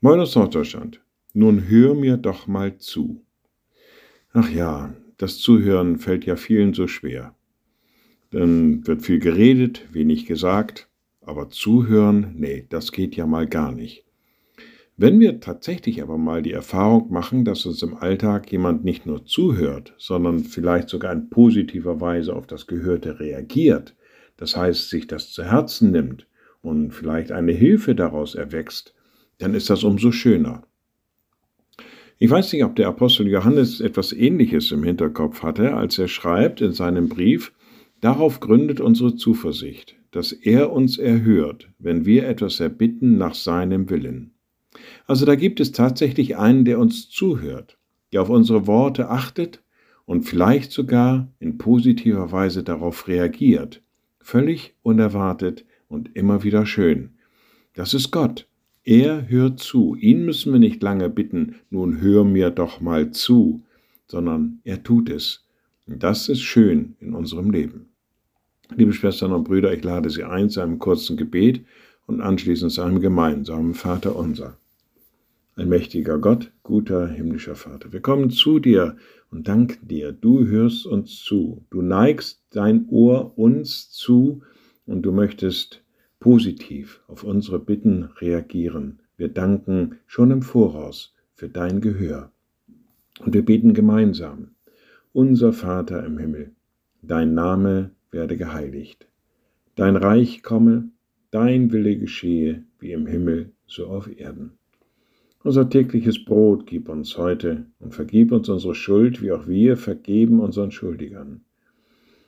Moin aus Norddeutschland. Nun hör mir doch mal zu. Ach ja, das Zuhören fällt ja vielen so schwer. Dann wird viel geredet, wenig gesagt, aber zuhören, nee, das geht ja mal gar nicht. Wenn wir tatsächlich aber mal die Erfahrung machen, dass uns im Alltag jemand nicht nur zuhört, sondern vielleicht sogar in positiver Weise auf das Gehörte reagiert, das heißt sich das zu Herzen nimmt und vielleicht eine Hilfe daraus erwächst, dann ist das umso schöner. Ich weiß nicht, ob der Apostel Johannes etwas Ähnliches im Hinterkopf hatte, als er schreibt in seinem Brief, darauf gründet unsere Zuversicht, dass er uns erhört, wenn wir etwas erbitten nach seinem Willen. Also da gibt es tatsächlich einen, der uns zuhört, der auf unsere Worte achtet und vielleicht sogar in positiver Weise darauf reagiert, völlig unerwartet und immer wieder schön. Das ist Gott. Er hört zu. Ihn müssen wir nicht lange bitten, nun hör mir doch mal zu, sondern er tut es. Und das ist schön in unserem Leben. Liebe Schwestern und Brüder, ich lade Sie ein zu einem kurzen Gebet und anschließend zu einem gemeinsamen Vater unser. Allmächtiger Gott, guter himmlischer Vater, wir kommen zu dir und danken dir. Du hörst uns zu. Du neigst dein Ohr uns zu und du möchtest positiv auf unsere Bitten reagieren. Wir danken schon im Voraus für dein Gehör. Und wir beten gemeinsam. Unser Vater im Himmel, dein Name werde geheiligt. Dein Reich komme, dein Wille geschehe, wie im Himmel, so auf Erden. Unser tägliches Brot gib uns heute und vergib uns unsere Schuld, wie auch wir vergeben unseren Schuldigern.